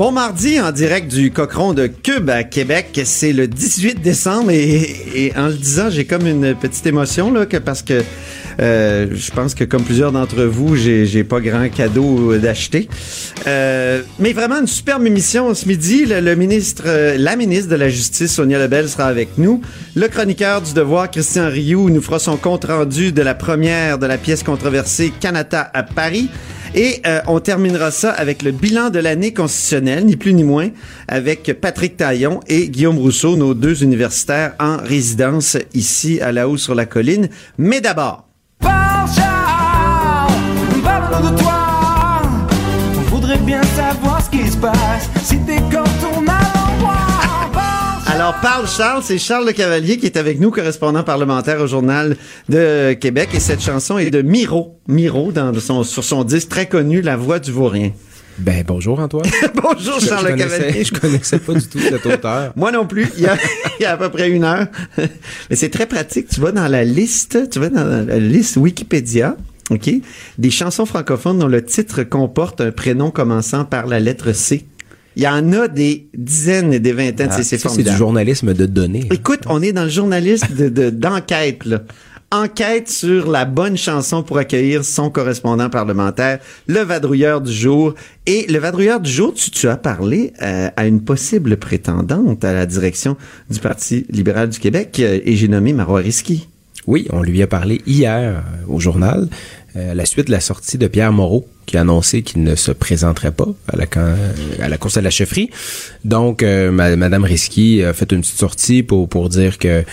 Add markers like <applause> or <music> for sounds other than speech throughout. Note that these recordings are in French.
Bon mardi en direct du Cochon de Cube à Québec. C'est le 18 décembre et, en le disant, j'ai comme une petite émotion là, que parce que euh, je pense que comme plusieurs d'entre vous, j'ai, pas grand cadeau d'acheter. Euh, mais vraiment une superbe émission ce midi. Le, ministre, euh, la ministre de la Justice, Sonia Lebel, sera avec nous. Le chroniqueur du Devoir, Christian Rioux, nous fera son compte rendu de la première de la pièce controversée Canada à Paris. Et euh, on terminera ça avec le bilan de l'année constitutionnelle, ni plus ni moins, avec Patrick Taillon et Guillaume Rousseau, nos deux universitaires en résidence ici à la haut sur la colline. Mais d'abord, alors parle Charles, c'est Charles Le Cavalier qui est avec nous, correspondant parlementaire au Journal de Québec. Et cette chanson est de Miro. Miro, dans son, sur son disque très connu, La Voix du Vaurien. Ben bonjour Antoine. <laughs> Bonjour Je- Charles je Le Cavalier. je connaissais pas du tout cet auteur. <laughs> Moi non plus. Il y a, <laughs> il y a à peu près une heure. Mais c'est très pratique. Tu vas dans la liste, tu vas dans la liste Wikipédia. OK? Des chansons francophones dont le titre comporte un prénom commençant par la lettre C. Il y en a des dizaines et des vingtaines. Ah, c'est, c'est ça, c'est formidable. du journalisme de données. Écoute, on est dans le de, de- d'enquête. Enquête sur la bonne chanson pour accueillir son correspondant parlementaire, le vadrouilleur du jour. Et le vadrouilleur du jour, tu, tu as parlé euh, à une possible prétendante à la direction du Parti libéral du Québec, euh, et j'ai nommé Marois Risky. Oui, on lui a parlé hier euh, au journal, à la suite de la sortie de Pierre Moreau, qui a annoncé qu'il ne se présenterait pas à la, à la course à la chefferie. Donc, euh, ma- Madame Risky a fait une petite sortie pour, pour dire que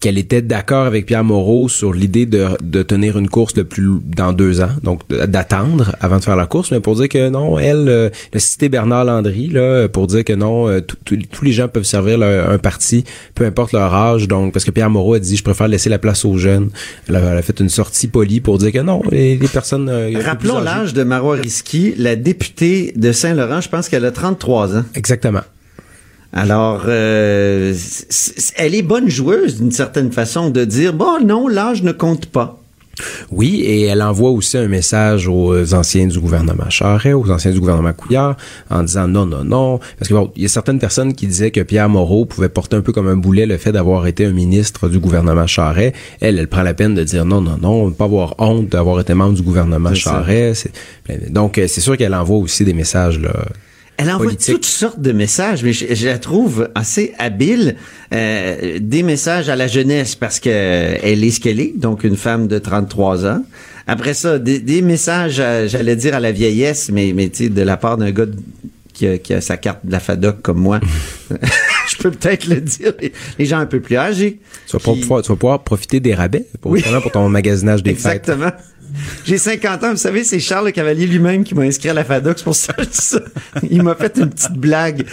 qu'elle était d'accord avec Pierre Moreau sur l'idée de, de tenir une course le plus dans deux ans, donc de- d'attendre avant de faire la course, mais pour dire que non, elle, euh, cité Bernard Landry là, pour dire que non, euh, tout- tout- tous les gens peuvent servir leur- un parti, peu importe leur âge, donc parce que Pierre Moreau a dit je préfère laisser la place aux jeunes. Elle a, elle a fait une sortie polie pour dire que non, les, les personnes. euh, Rappelons l'âge de Marois Risky, la députée de Saint-Laurent, je pense qu'elle a 33 ans. Exactement. Alors, euh, elle est bonne joueuse d'une certaine façon de dire, bon, non, l'âge ne compte pas. Oui, et elle envoie aussi un message aux anciens du gouvernement Charret, aux anciens du gouvernement Couillard, en disant non, non, non. Parce que bon, il y a certaines personnes qui disaient que Pierre Moreau pouvait porter un peu comme un boulet le fait d'avoir été un ministre du gouvernement Charret. Elle, elle prend la peine de dire non, non, non, pas avoir honte d'avoir été membre du gouvernement. Charret. C'est- Donc, euh, c'est sûr qu'elle envoie aussi des messages, là. Elle envoie Politique. toutes sortes de messages, mais je, je la trouve assez habile. Euh, des messages à la jeunesse parce que euh, elle est ce qu'elle est, donc une femme de 33 ans. Après ça, des, des messages, à- j'allais dire à la vieillesse, mais, mais tu sais, de la part d'un gars de- qui a, qui a sa carte de la FADOC comme moi. <laughs> <laughs> je peux peut-être le dire. Les, les gens un peu plus âgés. Tu vas, qui- pouvoir, tu vas pouvoir profiter des rabais pour, Oui. pour ton magasinage des <laughs> fêtes. Exactement. J'ai 50 ans, vous savez, c'est Charles Le Cavalier lui-même qui m'a inscrit à la FADOC, c'est pour ça que je dis ça. Il m'a fait une petite blague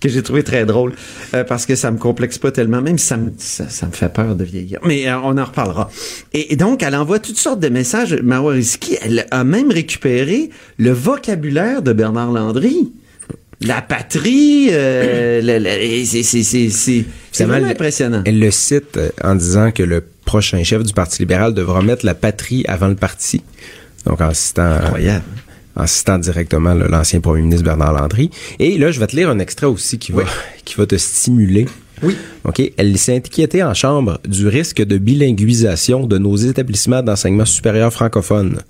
que j'ai trouvé très drôle, euh, parce que ça me complexe pas tellement, même si ça me, ça, ça me fait peur de vieillir. Mais euh, on en reparlera. Et, et donc, elle envoie toutes sortes de messages. Marois elle a même récupéré le vocabulaire de Bernard Landry. La patrie, euh, c'est vraiment impressionnant. Elle le cite en disant que le prochain chef du Parti libéral devra mettre la patrie avant le parti. Donc, en citant, Incroyable. en citant directement l'ancien premier ministre Bernard Landry. Et là, je vais te lire un extrait aussi qui va, qui va te stimuler. Oui. OK? Elle s'est inquiétée en chambre du risque de bilinguisation de nos établissements d'enseignement supérieur francophones.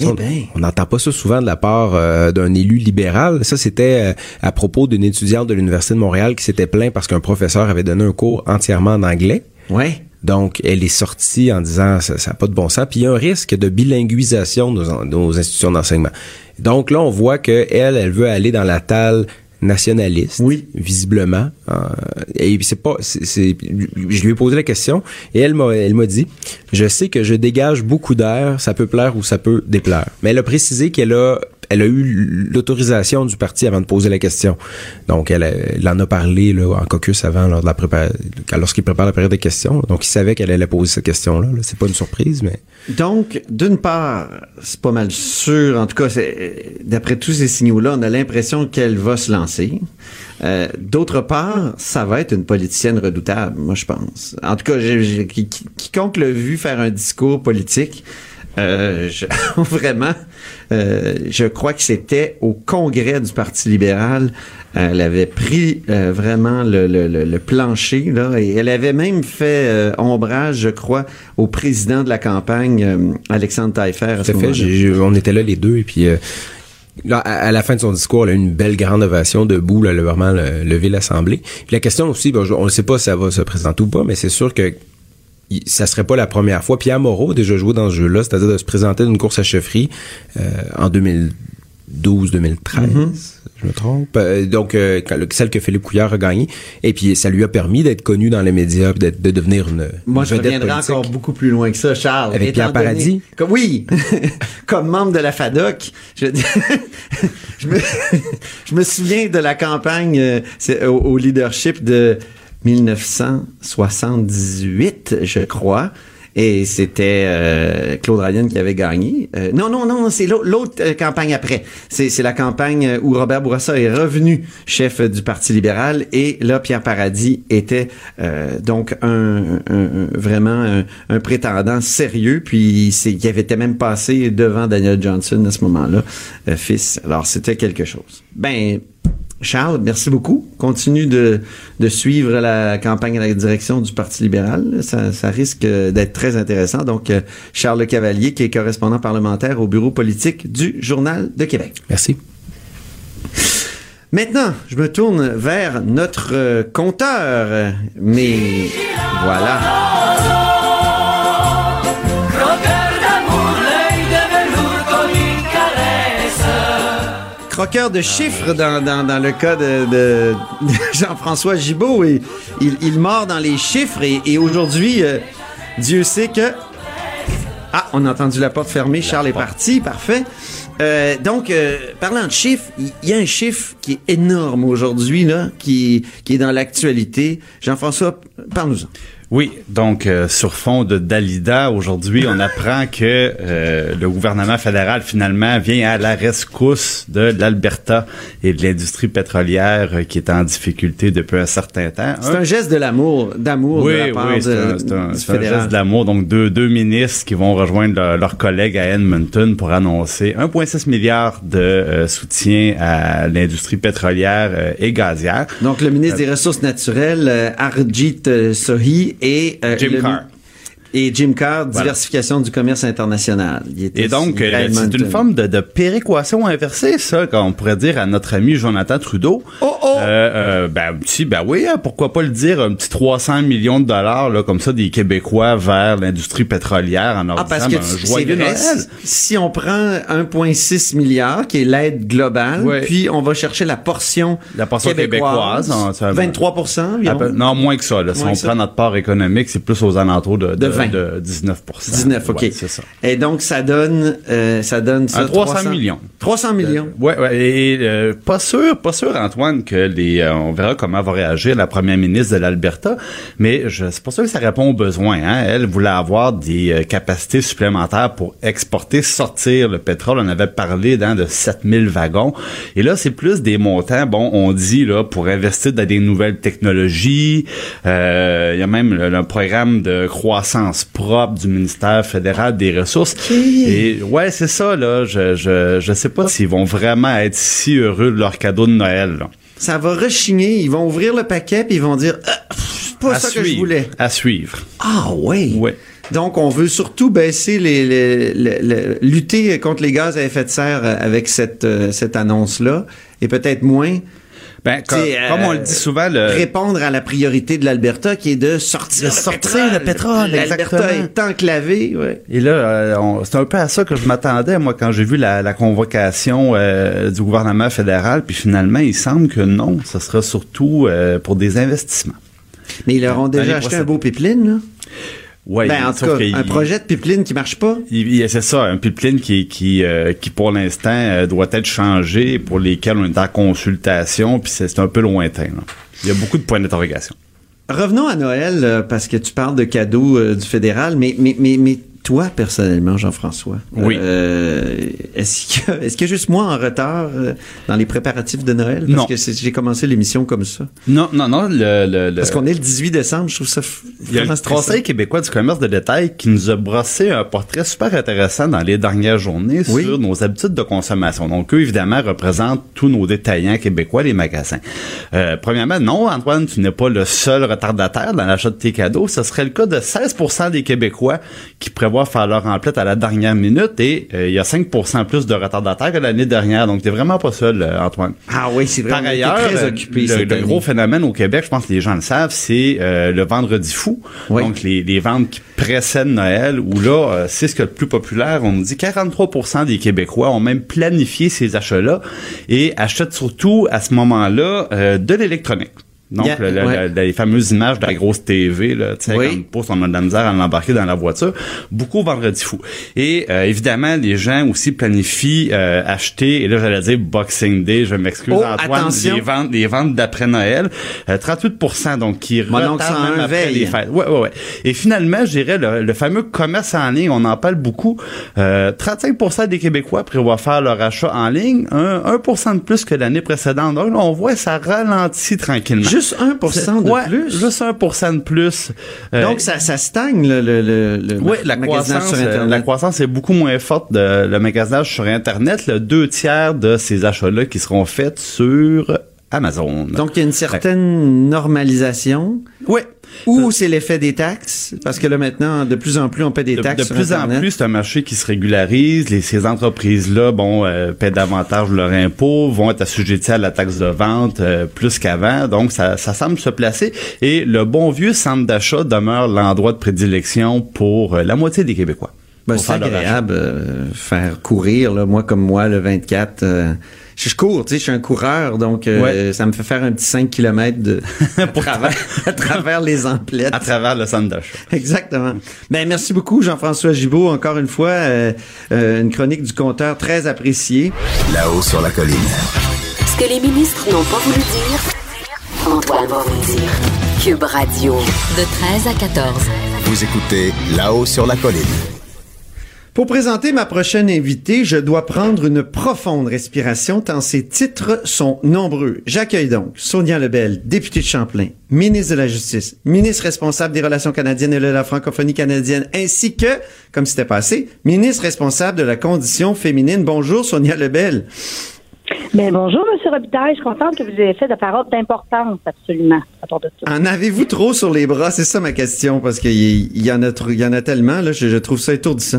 Eh on n'entend pas ça souvent de la part euh, d'un élu libéral. Ça, c'était euh, à propos d'une étudiante de l'Université de Montréal qui s'était plaint parce qu'un professeur avait donné un cours entièrement en anglais. Ouais. Donc, elle est sortie en disant ça n'a pas de bon sens. Puis il y a un risque de bilinguisation de nos, de nos institutions d'enseignement. Donc là, on voit que elle, elle veut aller dans la talle nationaliste, Oui. visiblement. Euh, et c'est pas, c'est- je lui ai posé la question et elle m'a, elle m'a dit, je sais que je dégage beaucoup d'air, ça peut plaire ou ça peut déplaire. Mais elle a précisé qu'elle a elle a eu l'autorisation du parti avant de poser la question. Donc, elle, elle en a parlé là, en caucus avant, lors de la prépa- lorsqu'il prépare la période de questions. Donc, il savait qu'elle allait poser cette question-là. là. C'est pas une surprise, mais Donc, d'une part, c'est pas mal sûr, en tout cas, d'après tous ces signaux-là, on a l'impression qu'elle va se lancer. Euh, D'autre part, ça va être une politicienne redoutable, moi je pense. En tout cas, j'ai- j'ai- qui- qui- quiconque l'a vu faire un discours politique, euh, je- <laughs> vraiment, euh, je crois que c'était au congrès du Parti libéral. Elle avait pris euh, vraiment le, le- le- le plancher, là, et elle avait même fait euh, ombrage, je crois, au président de la campagne, euh, Alexandre Taillefer. Tout à fait. J'ai- on était là les deux et puis euh, là, à, la fin de son discours, elle a eu une belle grande ovation debout. là, Elle a vraiment le- levé l'Assemblée. Puis la question aussi, ben, on ne sait pas si ça va se présenter ou pas, mais c'est sûr que ça serait pas la première fois. Pierre Moreau a déjà joué dans ce jeu-là, c'est-à-dire de se présenter d'une course à chefferie euh, en 2012-2013. Je me trompe. Euh, donc, euh, celle que Philippe Couillard a gagnée. Et puis, ça lui a permis d'être connu dans les médias, de devenir une, Moi, une je reviendrai politique. encore beaucoup plus loin que ça, Charles. Avec Pierre donné- Paradis? Comme, oui, <laughs> comme membre de la FADOC, je, <laughs> je, me, <laughs> je me souviens de la campagne euh, c'est au, au leadership de 1978, je crois. Et c'était euh, Claude Ryan qui avait gagné. Euh, non, non, non, c'est l'au- l'autre euh, campagne après. C'est la campagne où Robert Bourassa est revenu chef du Parti libéral et là, Pierre Paradis était euh, donc un, vraiment un, prétendant sérieux. Puis il avait été même passé devant Daniel Johnson à ce moment-là, fils. Alors c'était quelque chose. Ben Charles, merci beaucoup. Continue de, de suivre la campagne à la direction du Parti libéral. Ça, ça risque d'être très intéressant. Donc, euh, Charles Le Cavalier, qui est correspondant parlementaire au bureau politique du Journal de Québec. Merci. Maintenant, je me tourne vers notre euh, compteur. Mais voilà. Croqueur de chiffres dans, dans, dans le cas de, <laughs> Jean-François Gibault. Et il, il mord dans les chiffres et, et aujourd'hui, euh, Dieu sait que... Ah, on a entendu la porte fermée. Charles est parti. Parfait. Euh, donc, euh, parlant de chiffres, il il y, a un chiffre qui est énorme aujourd'hui, là, qui, qui est dans l'actualité. Jean-François, parle-nous-en. Oui, donc euh, sur fond de Dalida, aujourd'hui, on apprend que euh, le gouvernement fédéral finalement vient à la rescousse de l'Alberta et de l'industrie pétrolière euh, qui est en difficulté depuis un certain temps. C'est un geste de l'amour, d'amour oui, de la part oui, c'est un, c'est un- un geste d'amour. Donc, deux, deux ministres qui vont rejoindre leur- leurs collègues à Edmonton pour annoncer 1,6 milliard de euh, soutien à l'industrie pétrolière euh, et gazière. Donc, le ministre des Ressources naturelles, Arjit Sohi, et euh, Jim le- Carr. Et Jim Carr, Voilà. diversification du commerce international. Et donc, euh, c'est une forme de, de péréquation inversée, ça, qu'on pourrait dire à notre ami Jonathan Trudeau. Oh, oh! Euh, euh, ben, si, ben oui, hein, pourquoi pas le dire, un petit 300 millions de dollars, là, comme ça, des Québécois vers l'industrie pétrolière en leur Ah, parce que ben, tu- joyeux vrai, Noël. si on prend 1,6 milliard, qui est l'aide globale, Ouais. puis on va chercher la portion La portion québécoise, hein, ça- 23 À environ. peu- non, moins que ça. Là. Si on ça. prend notre part économique, c'est plus aux alentours de, de, De 20. De 19 19, OK. Ouais, c'est ça. Et donc, ça donne, euh, ça donne ça, Un 300 millions. 300 millions. Ouais, ouais, et euh, pas sûr, pas sûr Antoine que les, euh, on verra comment va réagir la première ministre de l'Alberta, mais je c'est pas sûr que ça répond aux besoins. Hein. Elle voulait avoir des capacités supplémentaires pour exporter, sortir le pétrole. On avait parlé dans de 7000 wagons, et là c'est plus des montants. Bon, on dit là pour investir dans des nouvelles technologies. Il y a même le, le programme de croissance propre du ministère fédéral des ressources. Et ouais, c'est ça là. Je je je sais pas s'ils vont vraiment être si heureux de leur cadeau de Noël. Là. Ça va rechigner, ils vont ouvrir le paquet, puis ils vont dire, ah, c'est pas à ça suivre, que je voulais. À suivre. Ah, ouais. Ouais. Donc, on veut surtout baisser les, les- les- les- lutter contre les gaz à effet de serre avec cette, euh, cette annonce-là, et peut-être moins Ben, comme, on euh, le dit souvent, le, répondre à la priorité de l'Alberta qui est de sortir, De sortir le pétrole, L'Alberta est enclavée, ouais. Et là, euh, c'est un peu à ça que je m'attendais, moi, quand j'ai vu la, la convocation euh, du gouvernement fédéral. Puis finalement, il semble que non, ce sera surtout euh, pour des investissements. Mais ils leur ont déjà acheté un beau pipeline, là. Ouais, ben, en tout cas, un projet de pipeline qui marche pas. C'est ça, un pipeline qui, qui, euh, qui pour l'instant euh, doit être changé, pour lesquels on est en consultation, puis c'est c'est un peu lointain. là. Il y a beaucoup de points d'interrogation. Revenons à Noël, euh, parce que tu parles de cadeaux euh, du fédéral, mais, mais, mais, mais toi, personnellement, Jean-François, Oui. euh, est-ce que est-ce que juste moi en retard euh, dans les préparatifs de Noël? Parce Non. que j'ai commencé l'émission comme ça. Non, non, non, le, le, le- Parce qu'on est le 18 décembre, je trouve ça Il y a le. Conseil québécois du commerce de détail qui nous a brossé un portrait super intéressant dans les dernières journées Oui. sur nos habitudes de consommation. Donc, eux, évidemment, représentent tous nos détaillants québécois, les magasins. Euh, premièrement, non, Antoine, tu n'es pas le seul retardataire dans l'achat de tes cadeaux. Ce serait le cas de 16 des Québécois qui prévoient faire leur emplette à la dernière minute et euh, il y a 5 plus de retardataires que l'année dernière. Donc, t'es vraiment pas seul, euh, Antoine. Ah oui, c'est vrai. Par ailleurs, très euh, occupés le, le gros phénomène au Québec, je pense que les gens le savent, c'est le vendredi fou. Oui. Donc, les, les ventes qui précèdent Noël, où là, c'est ce qui est le plus populaire. On nous dit 43% des Québécois ont même planifié ces achats-là et achètent surtout à ce moment-là euh, de l'électronique. Donc, Yeah, le- le- ouais. le- les fameuses images de la grosse TV, là, tu sais, Oui. pousse, on a de la misère à l'embarquer dans la voiture. Beaucoup vendredi fou. Et euh, évidemment, les gens aussi planifient euh, acheter, et là, j'allais dire Boxing Day, je m'excuse, Oh, Antoine, attention. les ventes, les ventes d'après Noël, euh, 38% donc qui retardent même après veille. les fêtes. Ouais, ouais, ouais. Et finalement, je dirais, le, le fameux commerce en ligne, on en parle beaucoup. Euh, 35% des Québécois prévoient faire leur achat en ligne, un, 1 de plus que l'année précédente. Donc là, on voit ça ralentit tranquillement. Juste 1% de Ouais, plus. Juste 1% de plus. Euh, Donc, ça, ça stagne, le, le, le, le oui, la magasinage croissance, sur euh, Internet. la croissance est beaucoup moins forte de le magasinage sur Internet. Le deux tiers de ces achats-là qui seront faits sur Amazon. Donc, il y a une certaine normalisation? oui. Ou c'est l'effet des taxes? Parce que là, maintenant, de plus en plus, on paie des De, taxes de sur plus en plus, c'est un marché qui se régularise. Les, ces entreprises-là, bon, euh, paient davantage leur impôt, vont être assujetties à la taxe de vente euh, plus qu'avant. Donc, ça, ça semble se placer. Et le bon vieux centre d'achat demeure l'endroit de prédilection pour euh, la moitié des Québécois. Ben, c'est agréable euh, faire courir, là, moi comme moi, le 24. Je, je cours, tu sais, je suis un coureur, donc euh, Ouais. ça me fait faire un petit 5 km de, <laughs> à, travers, à travers les emplettes. À travers le centre d'achat. Exactement. Ben merci beaucoup Jean-François Gibault. Encore une fois, euh, euh, une chronique du compteur très appréciée. Là-haut sur la colline. Ce que les ministres n'ont pas voulu dire, Antoine va vous dire. Cube Radio. De 13 à 14. Vous écoutez Là-haut sur la colline. Pour présenter ma prochaine invitée, je dois prendre une profonde respiration tant ses titres sont nombreux. J'accueille donc Sonia Lebel, députée de Champlain, ministre de la Justice, ministre responsable des Relations canadiennes et de la francophonie canadienne, ainsi que, comme c'était passé, ministre responsable de la condition féminine. Bonjour Sonia Lebel. Bien, bonjour, M. Robitaille. Je suis contente que vous ayez fait de paroles d'importance, absolument, à part de ça. En avez-vous trop sur les bras? C'est ça ma question, parce qu'il y, en a il y en a tellement, là, je, je trouve ça étourdissant.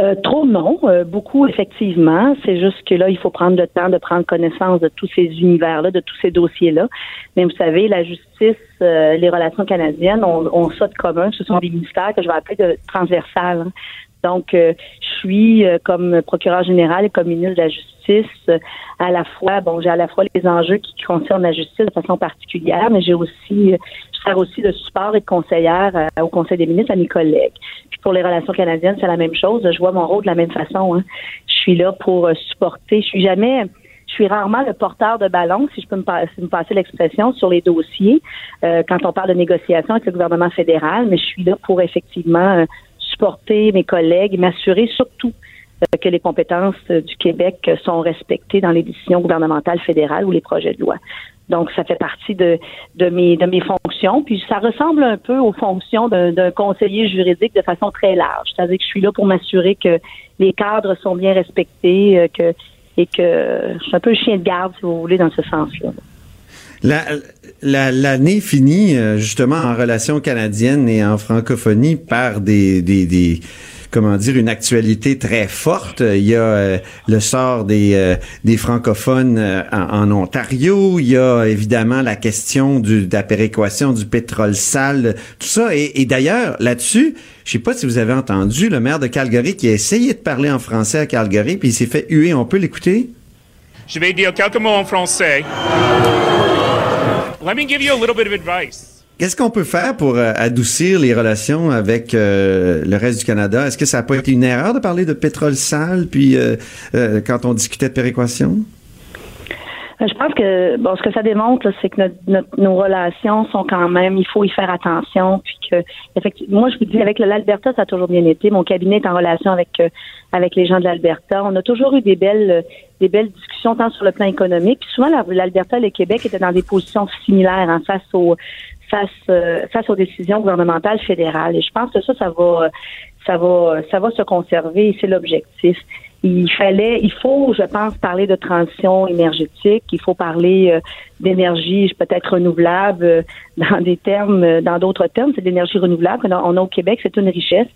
Euh, trop non, euh, beaucoup effectivement. C'est juste que là, il faut prendre le temps de prendre connaissance de tous ces univers-là, de tous ces dossiers-là. Mais vous savez, la justice, euh, les relations canadiennes ont, ont ça de commun. Ce sont des ministères que je vais appeler de transversales. hein. Donc, euh, je suis euh, comme procureur général et comme ministre de la Justice euh, à la fois, bon, j'ai à la fois les enjeux qui concernent la justice de façon particulière, mais j'ai aussi, euh, je sers aussi de support et de conseillère euh, au Conseil des ministres à mes collègues. Puis pour les relations canadiennes, c'est la même chose. Je vois mon rôle de la même façon. hein. Je suis là pour euh, supporter. Je suis jamais je suis rarement le porteur de ballon, si je peux me, passer l'expression, sur les dossiers euh, quand on parle de négociation avec le gouvernement fédéral, mais je suis là pour effectivement euh, supporter mes collègues et m'assurer surtout euh, que les compétences euh, du Québec euh, sont respectées dans les décisions gouvernementales fédérales ou les projets de loi. Donc, ça fait partie de, de, mes, de mes fonctions. Puis, ça ressemble un peu aux fonctions d'un conseiller juridique de façon très large. C'est-à-dire que je suis là pour m'assurer que les cadres sont bien respectés, que, et que je suis un peu le chien de garde, si vous voulez, dans ce sens-là. La- la- L'année finit euh, justement en relations canadiennes et en francophonie par des, des, des comment dire une actualité très forte. Il y a euh, le sort des, euh, des francophones en, Ontario. Il y a évidemment la question du, de la péréquation du pétrole sale, tout ça. Et, d'ailleurs là-dessus, je sais pas si vous avez entendu le maire de Calgary qui a essayé de parler en français à Calgary puis il s'est fait huer. On peut l'écouter? Je vais dire quelques mots en français. Let me give you a little bit of advice. Qu'est-ce qu'on peut faire pour euh, adoucir les relations avec euh, le reste du Canada? Est-ce que ça n'a pas été une erreur de parler de pétrole sale, puis euh, quand on discutait de péréquation? Je pense que bon, ce que ça démontre, c'est que notre- notre- nos relations sont quand même, il faut y faire attention. Puis que, effectivement, moi, je vous dis, avec l'Alberta, ça a toujours bien été. Mon cabinet est en relation avec euh, avec les gens de l'Alberta. On a toujours eu des belles des belles discussions tant sur le plan économique. Puis souvent, la- l'Alberta et le Québec étaient dans des positions similaires hein, face aux face euh, face aux décisions gouvernementales fédérales. Et je pense que ça, ça va ça va ça va se conserver. C'est l'objectif. Il fallait, il faut, je pense, parler de transition énergétique. Il faut parler euh, d'énergie peut-être renouvelable euh, dans des termes, euh, dans d'autres termes, c'est l'énergie renouvelable. qu'on On a au Québec, c'est une richesse.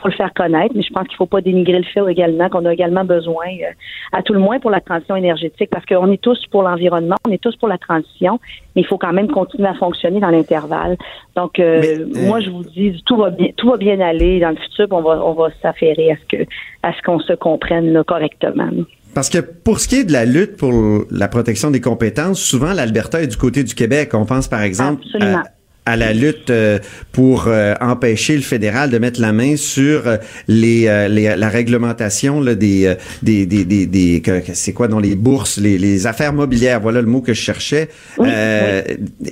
Il faut le faire connaître, mais je pense qu'il ne faut pas dénigrer le fait également qu'on a également besoin, euh, à tout le moins pour la transition énergétique, parce qu'on est tous pour l'environnement, on est tous pour la transition, mais il faut quand même continuer à fonctionner dans l'intervalle. Donc, euh, Mais, euh, moi, je vous dis, tout va bien, tout va bien aller dans le futur. On va, on va s'affairer à ce que, à ce qu'on se comprenne là, correctement. Parce que pour ce qui est de la lutte pour la protection des compétences, souvent l'Alberta est du côté du Québec. On pense par exemple Absolument. à, à la lutte euh, pour euh, empêcher le fédéral de mettre la main sur euh, les, les- la réglementation là, des, des, des, des, des- c'est quoi dans les bourses, les, les affaires mobilières. Voilà le mot que je cherchais. Oui, Euh,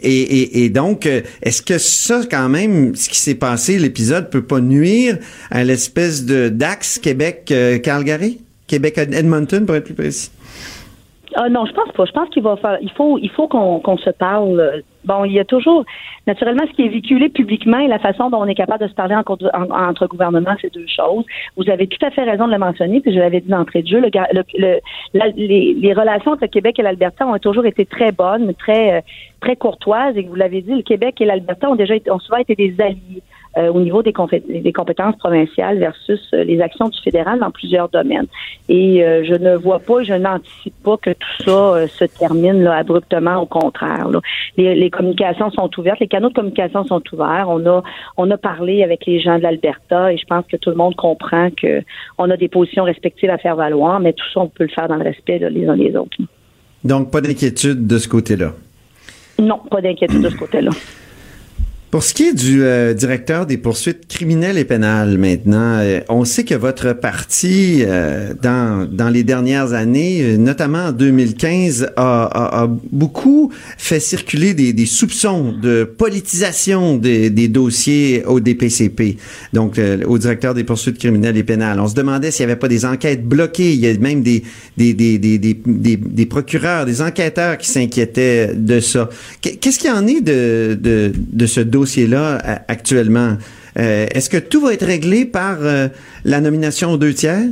Et, et, et donc, est-ce que ça, quand même, ce qui s'est passé, l'épisode peut pas nuire à l'espèce de d'axe Québec-Calgary? Québec-Edmonton, pour être plus précis. Ah non, je pense pas. Je pense qu'il va faire. Il faut, il faut qu'on qu'on se parle. Bon, il y a toujours, naturellement, ce qui est véhiculé publiquement et la façon dont on est capable de se parler en, en- entre gouvernements, c'est deux choses. Vous avez tout à fait raison de le mentionner, puis je l'avais dit d'entrée de jeu. Le, le- les, les relations entre le Québec et l'Alberta ont toujours été très bonnes, très, euh, très courtoises, et vous l'avez dit, le Québec et l'Alberta ont déjà été, ont souvent été des alliés. Euh, au niveau des, des compétences provinciales versus euh, les actions du fédéral dans plusieurs domaines. Et euh, je ne vois pas, je n'anticipe pas que tout ça se termine là, abruptement. Au contraire, là. Les, les communications sont ouvertes, les canaux de communication sont ouverts. On a, on a parlé avec les gens de l'Alberta et je pense que tout le monde comprend que on a des positions respectives à faire valoir, mais tout ça, on peut le faire dans le respect là, les uns les autres. Donc, pas d'inquiétude de ce côté-là? Non, pas d'inquiétude de ce côté-là. Pour ce qui est du euh, directeur des poursuites criminelles et pénales maintenant, euh, on sait que votre parti, euh, dans, dans les dernières années, euh, notamment en 2015, a, a- a beaucoup fait circuler des, des soupçons de politisation des, des dossiers au DPCP, donc euh, au directeur des poursuites criminelles et pénales. On se demandait s'il n'y avait pas des enquêtes bloquées. Il y a même des, des, des, des, des, des- procureurs, des enquêteurs qui s'inquiétaient de ça. Qu'est-ce qu'il y en est de, de, de ce dossier-là a- actuellement? Euh, Est-ce que tout va être réglé par euh, la nomination aux deux tiers?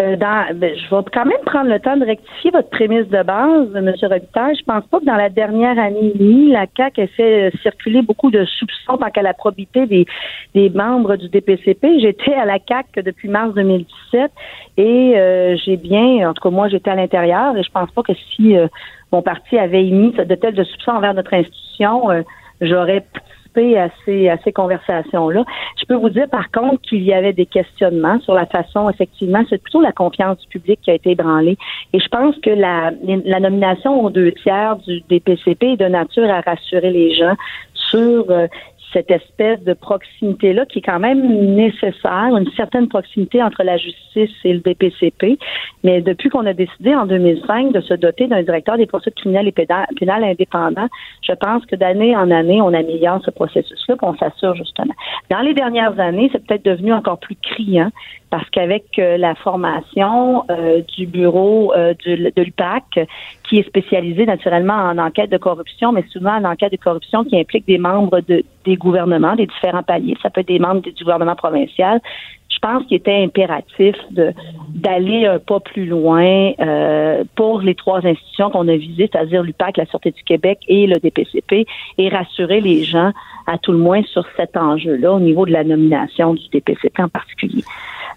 Euh, ben, je vais quand même prendre le temps de rectifier votre prémisse de base, M. Robitaille. Je pense pas que dans la dernière année et demie, la CAQ ait fait euh, circuler beaucoup de soupçons tant qu'à la probité des, membres du DPCP. J'étais à la CAQ depuis mars 2017 et euh, j'ai bien, en tout cas moi, j'étais à l'intérieur et je pense pas que si euh, mon parti avait émis de tels soupçons envers notre institution, euh, j'aurais participé à ces, à ces conversations-là. Je peux vous dire par contre qu'il y avait des questionnements sur la façon, effectivement, c'est plutôt la confiance du public qui a été ébranlée. Et je pense que la, la nomination aux deux tiers du DPCP est de nature à rassurer les gens sur euh, cette espèce de proximité-là qui est quand même nécessaire, une certaine proximité entre la justice et le DPCP. Mais depuis qu'on a décidé en 2005 de se doter d'un directeur des poursuites criminelles et pénales indépendant, je pense que d'année en année, on améliore ce processus-là, qu'on s'assure justement. Dans les dernières années, c'est peut-être devenu encore plus criant parce qu'avec euh, la formation euh, du bureau euh, du- de l'UPAC, qui est spécialisé naturellement en enquête de corruption, mais souvent en enquête de corruption qui implique des membres de, des gouvernements, des différents paliers. Ça peut être des membres du gouvernement provincial. Je pense qu'il était impératif de d'aller un pas plus loin euh, pour les trois institutions qu'on a visées, c'est-à-dire l'UPAC, la Sûreté du Québec et le DPCP, et rassurer les gens à tout le moins sur cet enjeu-là au niveau de la nomination du DPCP en particulier.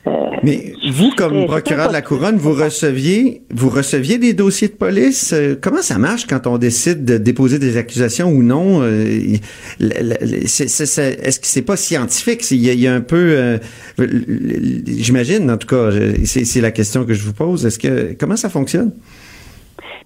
Euh, Mais vous, comme procureur de la couronne, vous receviez, vous receviez des dossiers de police? Euh, Comment ça marche quand on décide de déposer des accusations ou non? Euh, Est-ce que c'est pas scientifique? Il y a, un peu, j'imagine, en tout cas, c'est la question que je vous pose. Est-ce que comment ça fonctionne?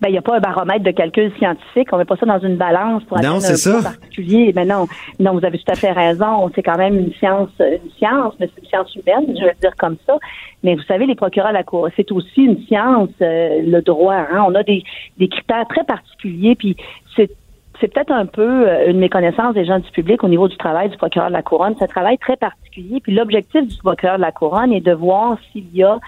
Ben il n'y a pas un baromètre de calcul scientifique, on met pas ça dans une balance pour Non, c'est ça. particulier. Mais non, non, vous avez tout à fait raison. C'est quand même une science, une science, mais c'est une science humaine, je vais le dire comme ça. Mais vous savez, les procureurs de la Cour, c'est aussi une science, euh, le droit. Hein? On a des, des critères très particuliers, puis c'est c'est peut-être un peu euh, une méconnaissance des gens du public au niveau du travail du procureur de la couronne. C'est un travail très particulier. Puis l'objectif du procureur de la couronne est de voir s'il y a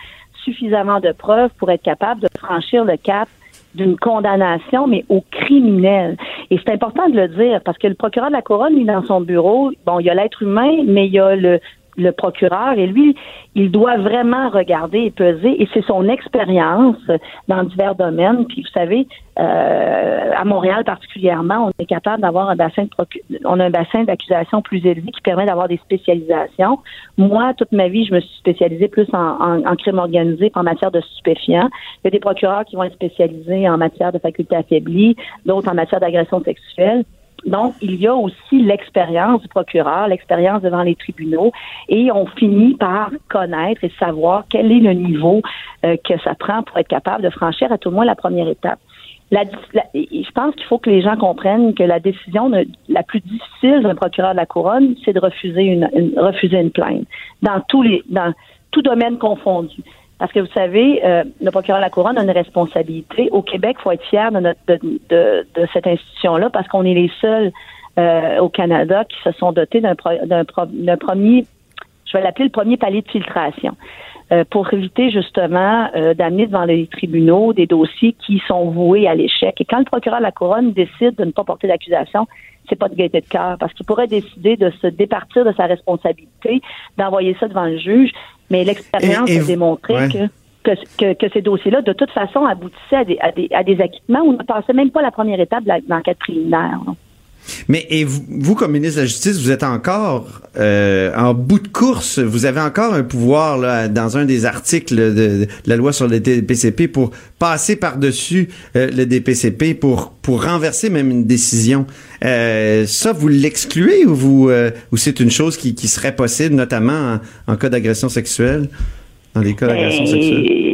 suffisamment de preuves pour être capable de franchir le cap d'une condamnation, mais au criminel. Et c'est important de le dire parce que le procureur de la couronne, lui, dans son bureau, bon, il y a l'être humain, mais il y a le, le procureur et lui, il doit vraiment regarder et peser et c'est son expérience dans divers domaines. Puis vous savez, euh, à Montréal particulièrement, on est capable d'avoir un bassin de procu- on a un bassin d'accusation plus élevé qui permet d'avoir des spécialisations. Moi, toute ma vie, je me suis spécialisée plus en, crime organisé en matière de stupéfiants. Il y a des procureurs qui vont être spécialisés en matière de facultés affaiblies, d'autres en matière d'agression sexuelle. Donc, il y a aussi l'expérience du procureur, l'expérience devant les tribunaux, et on finit par connaître et savoir quel est le niveau euh, que ça prend pour être capable de franchir à tout le moins la première étape. Je pense qu'il faut que les gens comprennent que la décision la plus difficile d'un procureur de la couronne, c'est de refuser une, une- refuser une plainte dans tous les dans tout domaine confondu. Parce que vous savez, euh, le procureur de la couronne a une responsabilité. Au Québec, il faut être fier de, de, de, de cette institution-là parce qu'on est les seuls euh, au Canada qui se sont dotés d'un pro- pro- premier, je vais l'appeler le premier palier de filtration, euh, pour éviter justement euh, d'amener devant les tribunaux des dossiers qui sont voués à l'échec. Et quand le procureur de la couronne décide de ne pas porter d'accusation, c'est pas de gaieté de cœur parce qu'il pourrait décider de se départir de sa responsabilité, d'envoyer ça devant le juge, mais l'expérience a démontré ouais. que que, que, que ces dossiers-là, de toute façon, aboutissaient à des, à des, à des acquittements ou ne passaient même pas la première étape de l'enquête préliminaire. là. Mais et vous, vous, comme ministre de la Justice, vous êtes encore euh, en bout de course. Vous avez encore un pouvoir là, dans un des articles de, de la loi sur le DPCP pour passer par-dessus euh, le DPCP pour pour renverser même une décision. Euh, ça, vous l'excluez ou vous euh, ou c'est une chose qui, qui serait possible, notamment en, en cas d'agression sexuelle, dans les cas d'agression sexuelle?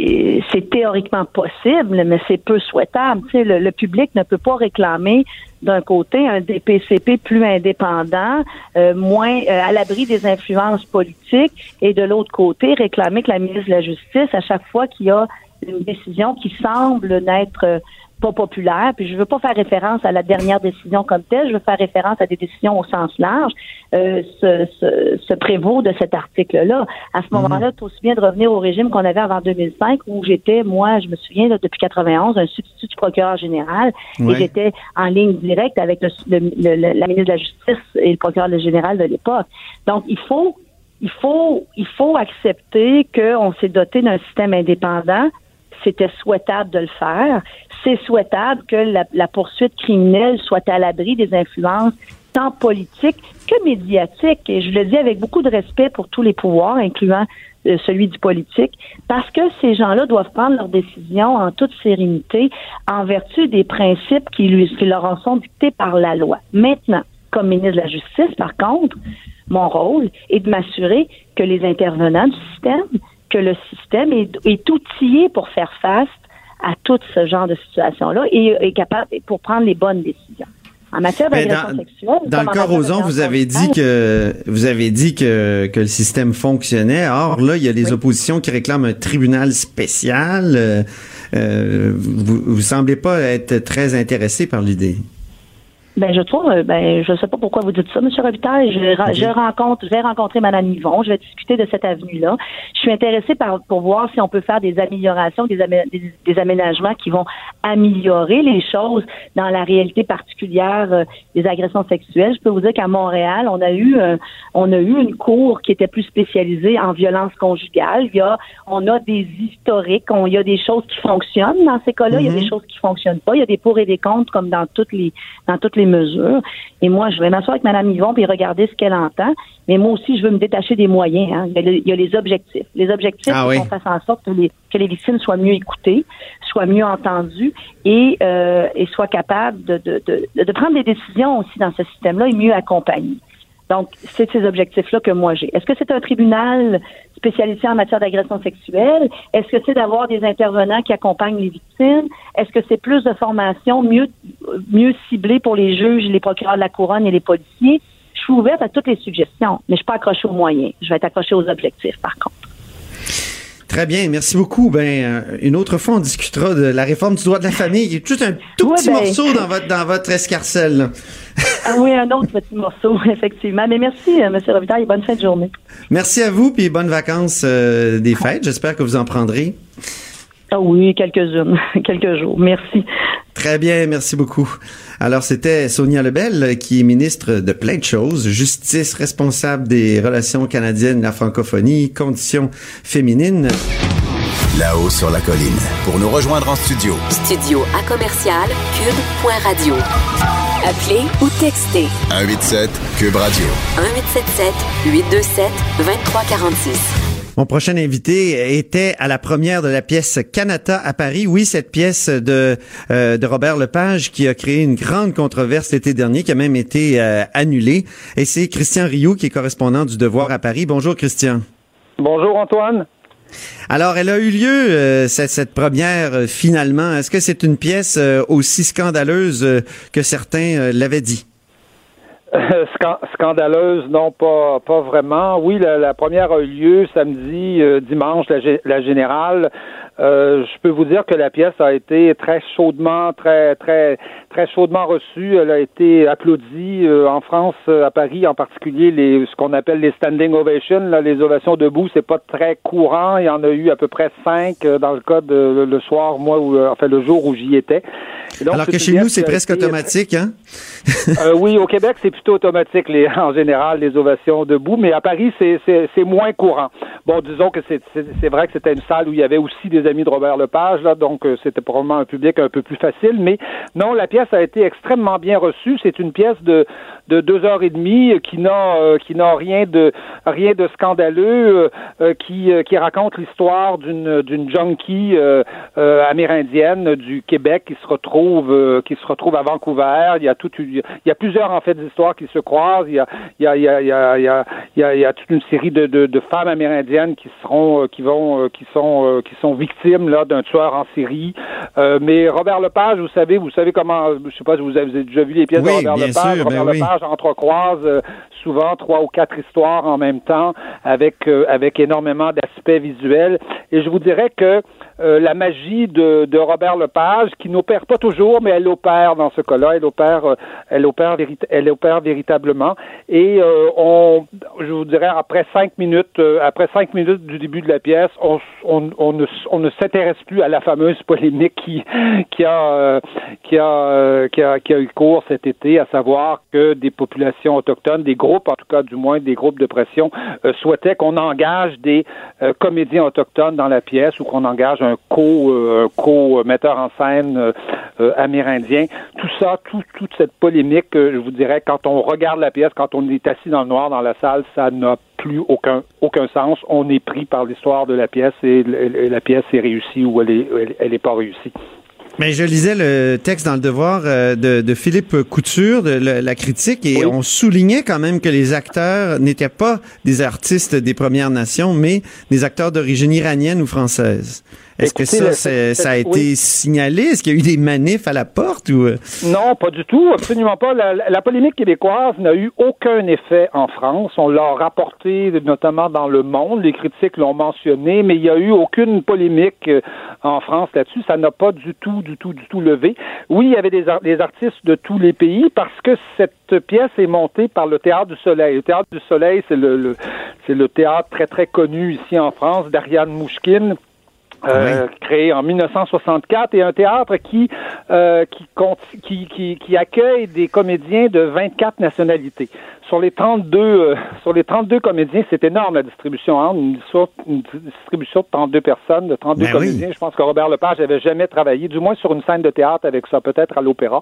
Théoriquement possible, mais c'est peu souhaitable. Tu le public ne peut pas réclamer d'un côté un DPCP plus indépendant, euh, moins euh, à l'abri des influences politiques, et de l'autre côté réclamer que la ministre de la Justice, à chaque fois qu'il y a une décision qui semble n'être euh, pas populaire, puis je veux pas faire référence à la dernière décision comme telle, je veux faire référence à des décisions au sens large, euh, se, se, se prévaut de cet article-là. À ce moment-là, c'est aussi bien de revenir au régime qu'on avait avant 2005, où j'étais, moi, je me souviens, là, depuis 91, un substitut du procureur général, Ouais. et j'étais en ligne directe avec le, le- le- le- la ministre de la Justice et le procureur général de l'époque. Donc, il faut il faut, il faut accepter qu'on s'est doté d'un système indépendant. C'était souhaitable de le faire. C'est souhaitable que la, poursuite criminelle soit à l'abri des influences tant politiques que médiatiques. Et je le dis avec beaucoup de respect pour tous les pouvoirs, incluant euh, celui du politique, parce que ces gens-là doivent prendre leurs décisions en toute sérénité, en vertu des principes qui leur en sont dictés par la loi. Maintenant, comme ministre de la Justice, par contre, mon rôle est de m'assurer que les intervenants du système, que le système est, est outillé pour faire face à tout ce genre de situation-là et est capable pour prendre les bonnes décisions. En matière Mais d'agression dans, sexuelle, dans le cas Roson, vous avez dit que vous avez dit que, que le système fonctionnait. Or là, il y a les oppositions qui réclament un tribunal spécial. Euh, euh, vous, vous semblez pas être très intéressé par l'idée. Ben, je trouve, euh, ben, je sais pas pourquoi vous dites ça, M. Robitaille. Je, je rencontre, je vais rencontrer Mme Yvon, je vais discuter de cette avenue-là. Je suis intéressée par, pour voir si on peut faire des améliorations, des, amé- des, des aménagements qui vont améliorer les choses dans la réalité particulière euh, des agressions sexuelles. Je peux vous dire qu'à Montréal, on a eu, euh, on a eu une cour qui était plus spécialisée en violence conjugale. Il y a, on a des historiques, on, il y a des choses qui fonctionnent dans ces cas-là, il y a des choses qui fonctionnent pas. Il y a des pour et des contre comme dans toutes les, dans toutes les mesures. Et moi, je vais m'asseoir avec Mme Yvon puis regarder ce qu'elle entend. Mais moi aussi, je veux me détacher des moyens. hein. Il, y a le- il y a les objectifs. Les objectifs, Ah c'est oui. qu'on fasse en sorte que les, que les victimes soient mieux écoutées, soient mieux entendues et, euh, et soient capables de, de, de, de prendre des décisions aussi dans ce système-là et mieux accompagnées. Donc, c'est ces objectifs-là que moi j'ai. Est-ce que c'est un tribunal spécialisé en matière d'agression sexuelle? Est-ce que c'est d'avoir des intervenants qui accompagnent les victimes? Est-ce que c'est plus de formation mieux, mieux ciblée pour les juges, les procureurs de la couronne et les policiers? Je suis ouverte à toutes les suggestions, mais je suis pas accrochée aux moyens. Je vais être accrochée aux objectifs, par contre. Très bien, merci beaucoup. Ben, euh, une autre fois, on discutera de la réforme du droit de la famille. Il y a tout un tout Ouais, petit ben. morceau dans votre, dans votre escarcelle. là. Ah oui, un autre petit morceau, <laughs> effectivement. Mais merci, euh, M. Robitaille, et bonne fin de journée. Merci à vous, puis bonnes vacances euh, des fêtes. J'espère que vous en prendrez. Ah oui, quelques-unes, <laughs> quelques jours. Merci. Très bien, merci beaucoup. Alors, c'était Sonia Lebel, qui est ministre de plein de choses. Justice, responsable des relations canadiennes, la francophonie, conditions féminines. Là-haut sur la colline. Pour nous rejoindre en studio, Studio à commercial cube.radio. Appelez ou textez 187 Cube Radio. 1877 827 2346. Mon prochain invité était à la première de la pièce Canada à Paris. Oui, cette pièce de, euh, de Robert Lepage qui a créé une grande controverse l'été dernier, qui a même été euh, annulée. Et c'est Christian Rioux qui est correspondant du Devoir à Paris. Bonjour, Christian. Bonjour Antoine. Alors, elle a eu lieu, euh, cette, cette première, finalement. Est-ce que c'est une pièce euh, aussi scandaleuse euh, que certains l'avaient dit? Scan- scandaleuse, non, pas, pas vraiment. Oui, la, première a eu lieu samedi, euh, dimanche, la générale. Euh, je peux vous dire que la pièce a été très chaudement, très, très, très chaudement reçue. Elle a été applaudie euh, en France, euh, à Paris en particulier, les, ce qu'on appelle les standing ovations, là, les ovations debout. C'est pas très courant. Il y en a eu à peu près cinq euh, dans le cas de le, soir, moi, où, euh, enfin le jour où j'y étais. Donc, Alors que chez nous, c'est presque été- automatique, hein? euh, oui, au Québec, c'est plutôt automatique, les, <laughs> en général, les ovations debout, mais à Paris, c'est moins courant. Bon, disons que c'est, vrai que c'était une salle où il y avait aussi des amis de Robert Lepage, là, donc euh, c'était probablement un public un peu plus facile, mais non, la pièce a été extrêmement bien reçue. C'est une pièce de, de deux heures et demie qui n'a, euh, qui n'a rien de, rien de scandaleux, euh, euh, qui, euh, qui raconte l'histoire d'une, d'une junkie euh, euh, amérindienne du Québec qui se retrouve, euh, qui se retrouve à Vancouver. Il y a toute, une- il y a plusieurs en fait histoires qui se croisent. Il y a, il y a toute une série de, de, de femmes amérindiennes qui seront, euh, qui vont, euh, qui sont, euh, qui sont victimes là d'un tueur en série. Mais Robert Lepage, vous savez, vous savez comment, je sais pas si vous avez, déjà vu les pièces Oui, de Robert bien Lepage. sûr, Robert ben oui. Lepage entrecroise euh, souvent trois ou quatre histoires en même temps avec avec énormément d'aspects visuels. Et je vous dirais que euh, la magie de, de Robert Lepage, qui n'opère pas toujours, mais elle opère dans ce cas-là, elle opère, euh, elle opère, elle opère véritablement. Et euh, on, je vous dirais, après cinq minutes, euh, après cinq minutes du début de la pièce, on, on, on ne, s'intéresse plus à la fameuse polémique qui, qui a, qui a, qui a, qui a eu cours cet été, à savoir que des populations autochtones, des groupes, en tout cas du moins des groupes de pression, souhaitaient qu'on engage des comédiens autochtones dans la pièce ou qu'on engage un co, euh, co-metteur en scène euh, euh, amérindien. Tout ça, tout, toute cette polémique, euh, je vous dirais, quand on regarde la pièce, quand on est assis dans le noir dans la salle, ça n'a plus aucun aucun sens. On est pris par l'histoire de la pièce et, la pièce est réussie ou elle est elle, elle est pas réussie. Mais je lisais le texte dans le devoir euh, de, de Philippe Couture, de le- la critique, et Oui. on soulignait quand même que les acteurs n'étaient pas des artistes des Premières Nations, mais des acteurs d'origine iranienne ou française. Est-ce que ça, le- ça a oui. été signalé? Est-ce qu'il y a eu des manifs à la porte ou euh? Non, pas du tout, absolument pas. La, polémique québécoise n'a eu aucun effet en France. On l'a rapporté notamment dans Le Monde, les critiques l'ont mentionné, mais il n'y a eu aucune polémique euh, en France là-dessus. Ça n'a pas du tout, du tout, du tout levé. Oui, il y avait des, des artistes de tous les pays parce que cette pièce est montée par le Théâtre du Soleil. Le Théâtre du Soleil, c'est le, le- c'est le théâtre très, très connu ici en France d'Ariane Mouchkine. Euh, créé en 1964 et un théâtre qui euh, qui, compte- qui, qui qui accueille des comédiens de 24 nationalités. Sur les 32 euh, sur les 32 comédiens, c'est énorme la distribution hein, une, distribution de 32 personnes, de 32 Ben oui. comédiens. Je pense que Robert Lepage avait jamais travaillé, du moins sur une scène de théâtre avec ça, peut-être à l'opéra.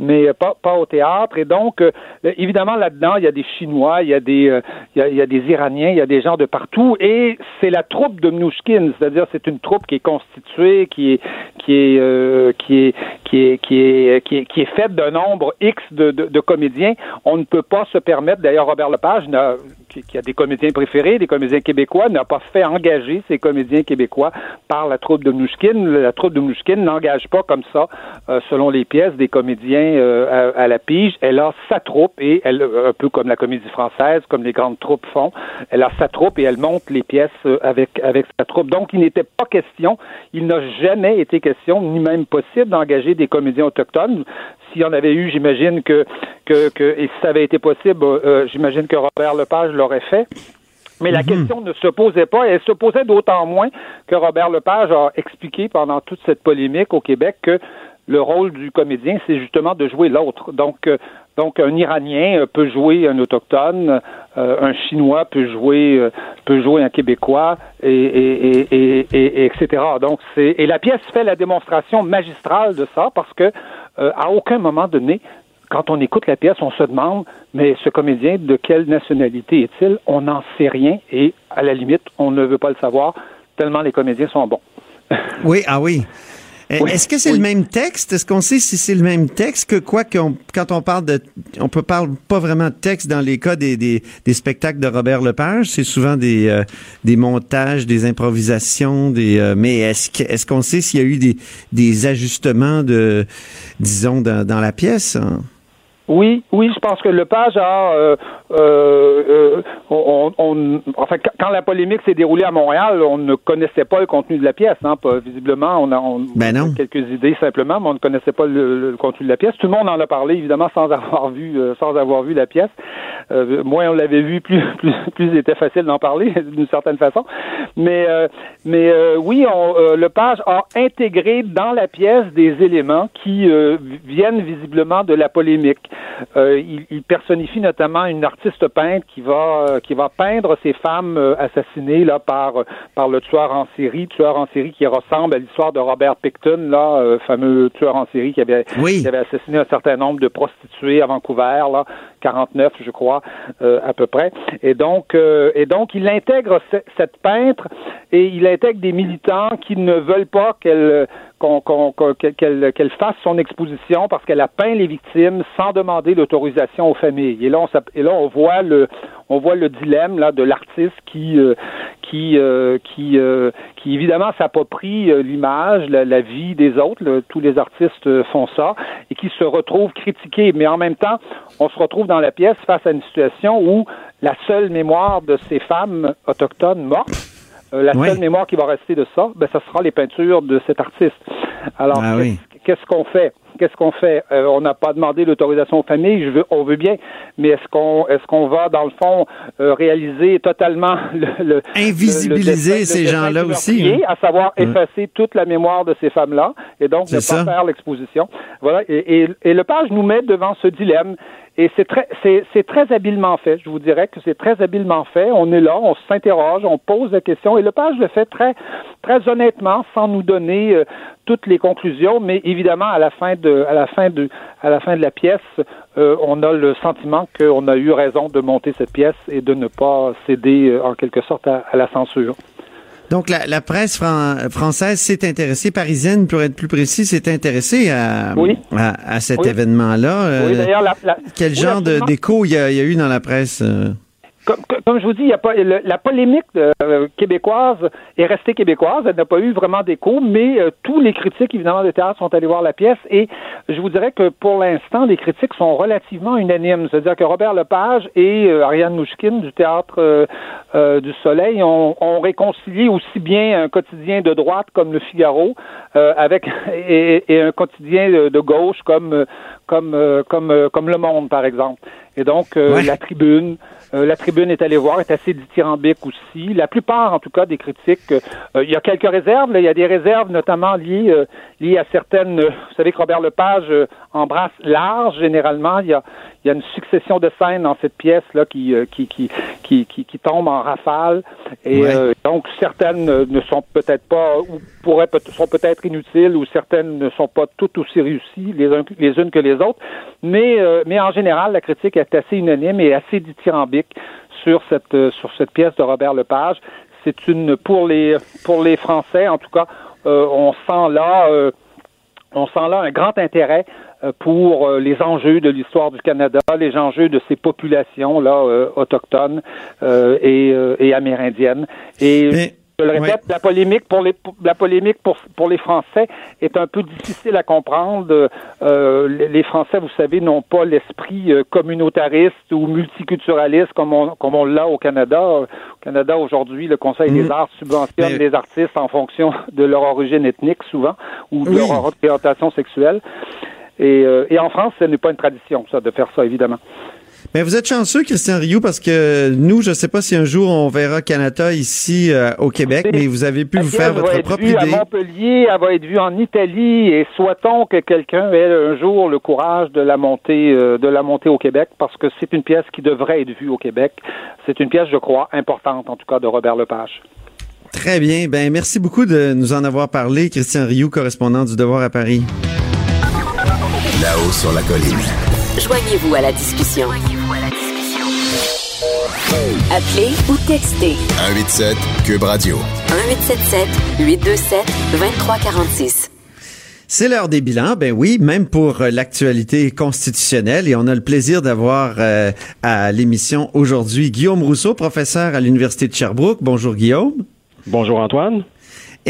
mais pas, pas au théâtre. Et donc, euh, évidemment, là-dedans, il y a des Chinois, il y a des, euh, il, y a, il y a des Iraniens, il y a des gens de partout. Et c'est la troupe de Mnouchkin, c'est-à-dire c'est une troupe qui est constituée, qui est, qui est, euh, qui est, qui est, qui est, qui est, qui est faite d'un nombre X de, de, de comédiens. On ne peut pas se permettre, d'ailleurs, Robert Lepage qui, a des comédiens préférés, des comédiens québécois, n'a pas fait engager ces comédiens québécois par la troupe de Mnouchkin. La troupe de Mnouchkin n'engage pas comme ça, euh, selon les pièces, des comédiens euh, à, à la pige. Elle a sa troupe et elle, un peu comme la comédie française, comme les grandes troupes font, elle a sa troupe et elle monte les pièces euh, avec, avec sa troupe. Donc, il n'était pas question, il n'a jamais été question, ni même possible, d'engager des comédiens autochtones s'il y en avait eu, j'imagine que, que, que, et si ça avait été possible, euh, j'imagine que Robert Lepage l'aurait fait. Mais la question ne se posait pas, et elle se posait d'autant moins que Robert Lepage a expliqué pendant toute cette polémique au Québec que le rôle du comédien, c'est justement de jouer l'autre. Donc, euh, donc un Iranien euh, peut jouer un autochtone, euh, un Chinois peut jouer euh, peut jouer un Québécois, et, et, et, et- etc. Donc c'est et la pièce fait la démonstration magistrale de ça parce que euh, à aucun moment donné, quand on écoute la pièce, on se demande mais ce comédien de quelle nationalité est-il? On n'en sait rien et à la limite, on ne veut pas le savoir tellement les comédiens sont bons. <laughs> Oui, ah oui. Oui, Est-ce que c'est oui. le même texte? Est-ce qu'on sait si c'est le même texte que quoi qu'on quand on parle de on peut parle pas vraiment de texte dans les cas des, des, des spectacles de Robert Lepage, c'est souvent des euh, des montages, des improvisations, des euh, mais est-ce que est-ce qu'on sait s'il y a eu des des ajustements de disons dans, dans la pièce? hein? Oui, oui, je pense que Lepage a, euh, euh, euh, on, on- enfin, quand- quand la polémique s'est déroulée à Montréal, on ne connaissait pas le contenu de la pièce. Hein, pas, visiblement, on a, on, Ben a quelques idées simplement, mais on ne connaissait pas le, le contenu de la pièce. Tout le monde en a parlé, évidemment, sans avoir vu, euh, sans avoir vu la pièce. Euh, moins on l'avait vu, plus, <laughs> plus, plus c'était facile d'en parler <laughs> d'une certaine façon. Mais, euh, mais euh, oui, on, euh, Lepage a intégré dans la pièce des éléments qui euh, viennent visiblement de la polémique. Euh, il, il personnifie notamment une artiste peintre qui va euh, qui va peindre ces femmes euh, assassinées là par par le tueur en série, tueur en série qui ressemble à l'histoire de Robert Picton là, euh, fameux tueur en série qui avait Oui. qui avait assassiné un certain nombre de prostituées à Vancouver là, 49 je crois euh, à peu près. Et donc euh, et donc il intègre ce- cette peintre et il intègre des militants qui ne veulent pas qu'elle qu'elle qu'elle fasse son exposition parce qu'elle a peint les victimes sans demander l'autorisation aux familles. Et là, on, et là, on voit le, on voit le dilemme là de l'artiste qui, euh, qui, euh, qui, euh, qui évidemment s'approprie euh, l'image, la, la vie des autres. là. tous les artistes euh, font ça et qui se retrouvent critiqués. Mais en même temps, on se retrouve dans la pièce face à une situation où la seule mémoire de ces femmes autochtones mortes euh, la Oui. seule mémoire qui va rester de ça, ben, ça sera les peintures de cet artiste. Alors, Ah qu'est-ce oui. qu'est-ce qu'on fait? Qu'est-ce qu'on fait? Euh, on n'a pas demandé l'autorisation aux familles, je veux, on veut bien, mais est-ce qu'on est-ce qu'on va, dans le fond, euh, réaliser totalement <laughs> le, le- Invisibiliser le- le ces le gens-là aussi, meurtrier, hein? à savoir Ouais. effacer toute la mémoire de ces femmes-là, et donc ne pas ça. faire l'exposition. Voilà, et, et, et Lepage nous met devant ce dilemme. Et c'est très, c'est, c'est très habilement fait. Je vous dirais que c'est très habilement fait. On est là, on s'interroge, on pose la question. Et Lepage le fait très, très honnêtement, sans nous donner euh, toutes les conclusions. Mais évidemment, à la fin de, à la fin de, à la fin de la pièce, euh, on a le sentiment qu'on a eu raison de monter cette pièce et de ne pas céder euh, en quelque sorte à, à la censure. Donc, la, la presse fran- française s'est intéressée, parisienne, pour être plus précis, s'est intéressée à, Oui. à, à cet Oui. événement-là. Euh, oui, la, la- quel genre d'écho il y, a, il y a eu dans la presse? Comme, je vous dis, il y a pas, le- la polémique euh, québécoise est restée québécoise. Elle n'a pas eu vraiment d'écho, mais euh, tous les critiques, évidemment, de théâtre sont allés voir la pièce. Et je vous dirais que pour l'instant, les critiques sont relativement unanimes. C'est-à-dire que Robert Lepage et euh, Ariane Mouchkine du Théâtre du Soleil ont, ont réconcilié aussi bien un quotidien de droite comme Le Figaro euh, avec <laughs> et, et un quotidien de, de gauche comme comme comme comme Le Monde, par exemple. Et donc Ouais. la Tribune, euh, la Tribune est allée voir, est assez dithyrambique aussi. La plupart, en tout cas, des critiques, euh, euh, il y a quelques réserves. là. il y a des réserves, notamment liées euh, liées à certaines. euh, vous savez que Robert Lepage euh, embrasse large généralement. Il y a il y a une succession de scènes dans cette pièce là qui euh, qui qui qui, qui, qui tombent en rafale. Et Ouais. euh, donc, certaines ne sont peut-être pas, ou pourraient sont peut-être inutiles, ou certaines ne sont pas toutes aussi réussies les, uns- les unes que les autres. Mais, euh, mais en général, la critique est assez unanime et assez dithyrambique sur cette, euh, sur cette pièce de Robert Lepage. C'est une, pour les, pour les Français, en tout cas, euh, on sent là, euh, on sent là un grand intérêt pour les enjeux de l'histoire du Canada, les enjeux de ces populations là autochtones et, et amérindiennes. Et Mais- je le répète, la polémique pour les pour- la polémique pour pour les Français est un peu difficile à comprendre. Euh, les les Français, vous savez, n'ont pas l'esprit euh, communautariste ou multiculturaliste comme on comme on l'a au Canada. Au Canada aujourd'hui, le Conseil des arts subventionne Mais- les artistes en fonction de leur origine ethnique souvent ou de Oui. leur orientation sexuelle. Et, euh, et en France, ce n'est pas une tradition, ça, de faire ça, évidemment. Mais vous êtes chanceux, Christian Rioux, parce que nous, je ne sais pas si un jour on verra Canada ici euh, au Québec, mais vous avez pu vous faire va votre être propre vue à idée. Montpellier, elle va être vue en Italie, et souhaitons que quelqu'un ait un jour le courage de la monter, euh, de la monter au Québec, parce que c'est une pièce qui devrait être vue au Québec. C'est une pièce, je crois, importante, en tout cas, de Robert Lepage. Très bien. Ben, merci beaucoup de nous en avoir parlé, Christian Rioux, correspondant du Devoir à Paris. Là-haut sur la colline. Joignez-vous à la discussion. Appelez ou textez 187 Cube Radio. 1877 827 2346. C'est l'heure des bilans, ben oui, même pour euh, l'actualité constitutionnelle. Et on a le plaisir d'avoir euh, à l'émission aujourd'hui Guillaume Rousseau, professeur à l'Université de Sherbrooke. Bonjour Guillaume. Bonjour Antoine.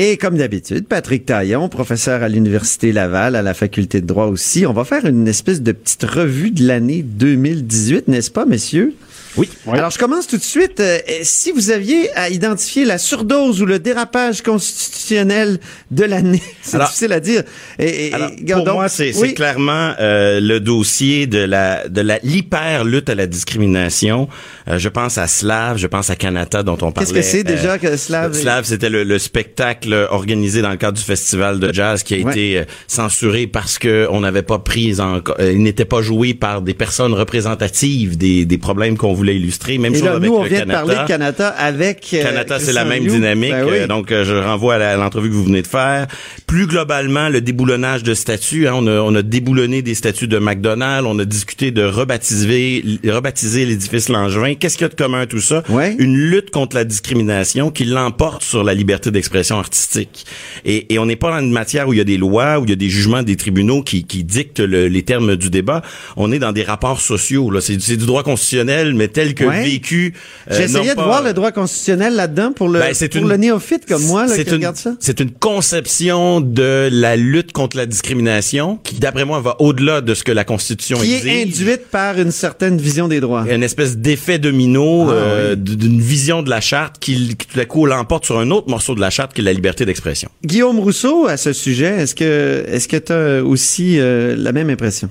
Et comme d'habitude, Patrick Taillon, professeur à l'Université Laval, à la faculté de droit aussi. On va faire une espèce de petite revue de l'année 2018, n'est-ce pas, messieurs? Oui. Alors, je commence tout de suite. Euh, si vous aviez à identifier la surdose ou le dérapage constitutionnel de l'année, <laughs> c'est difficile à dire. Et, et- Alors, et- pour donc, moi, c'est oui. clairement euh, le dossier de la de la l'hyper lutte à la discrimination. Euh, je pense à Slav, je pense à Canada dont on parlait. Qu'est-ce que c'est euh, déjà que Slav? Slav, c'était le, le spectacle organisé dans le cadre du festival de jazz qui a Ouais. été euh, censuré parce que on n'avait pas pris en euh, il n'était pas joué par des personnes représentatives des, des problèmes qu'on voulait illustrer. Même Et chose là, avec nous, on vient de Canada. parler de Canada avec. euh, Canada, c'est la même dynamique. Ben oui. euh, donc, euh, je renvoie à l'entrevue que vous venez de faire. Plus globalement, le déboulonnage de statuts. hein, on, a, on a déboulonné des statuts de McDonald's. On a discuté de rebaptiser, rebaptiser l'édifice Langevin. Qu'est-ce qu'il y a de commun à tout ça? Ouais. Une lutte contre la discrimination qui l'emporte sur la liberté d'expression artistique. Et, et on n'est pas dans une matière où il y a des lois, où il y a des jugements des tribunaux qui, qui dictent le- les termes du débat. On est dans des rapports sociaux. Là. C'est, du- c'est du droit constitutionnel, mais tel que Ouais. vécu. euh, non de pas- voir le droit constitutionnel là-dedans pour le, Ben, pour une- le néophyte comme moi là, c'est qui une, regarde ça. C'est une conception de la lutte contre la discrimination qui, d'après moi, va au-delà de ce que la Constitution Qui exige. est induite par une certaine vision des droits. Une espèce d'effet domino Ah, euh, oui. d'une vision de la charte qui, qui, tout à coup l'emporte sur un autre morceau de la charte qui est la liberté d'expression. Guillaume Rousseau, à ce sujet, est-ce que est-ce que tu as aussi euh, la même impression?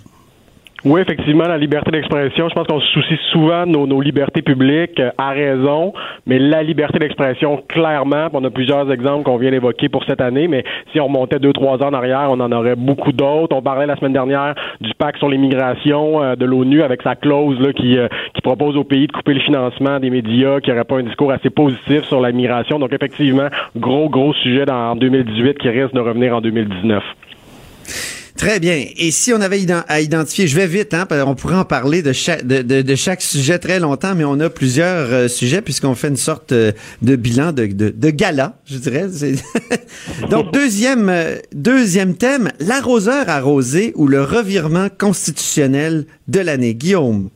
Oui, effectivement, la liberté d'expression, je pense qu'on se soucie souvent de nos, nos libertés publiques euh, à raison, mais la liberté d'expression, clairement, on a plusieurs exemples qu'on vient d'évoquer pour cette année, mais si on remontait deux, trois ans en arrière, on en aurait beaucoup d'autres. On parlait la semaine dernière du pacte sur l'immigration euh, de l'ONU avec sa clause là, qui, euh, qui propose au pays de couper le financement des médias qui n'auraient pas un discours assez positif sur la migration. Donc, effectivement, gros, gros sujet dans, en 2018 qui risque de revenir en 2019. Très bien. Et si on avait à identifier, je vais vite, hein, qu'on pourrait en parler de chaque, sujet très longtemps, mais on a plusieurs euh, sujets puisqu'on fait une sorte euh, de bilan de, gala, je dirais. <laughs> Donc, deuxième, euh, deuxième thème, l'arroseur arrosé ou le revirement constitutionnel de l'année. Guillaume.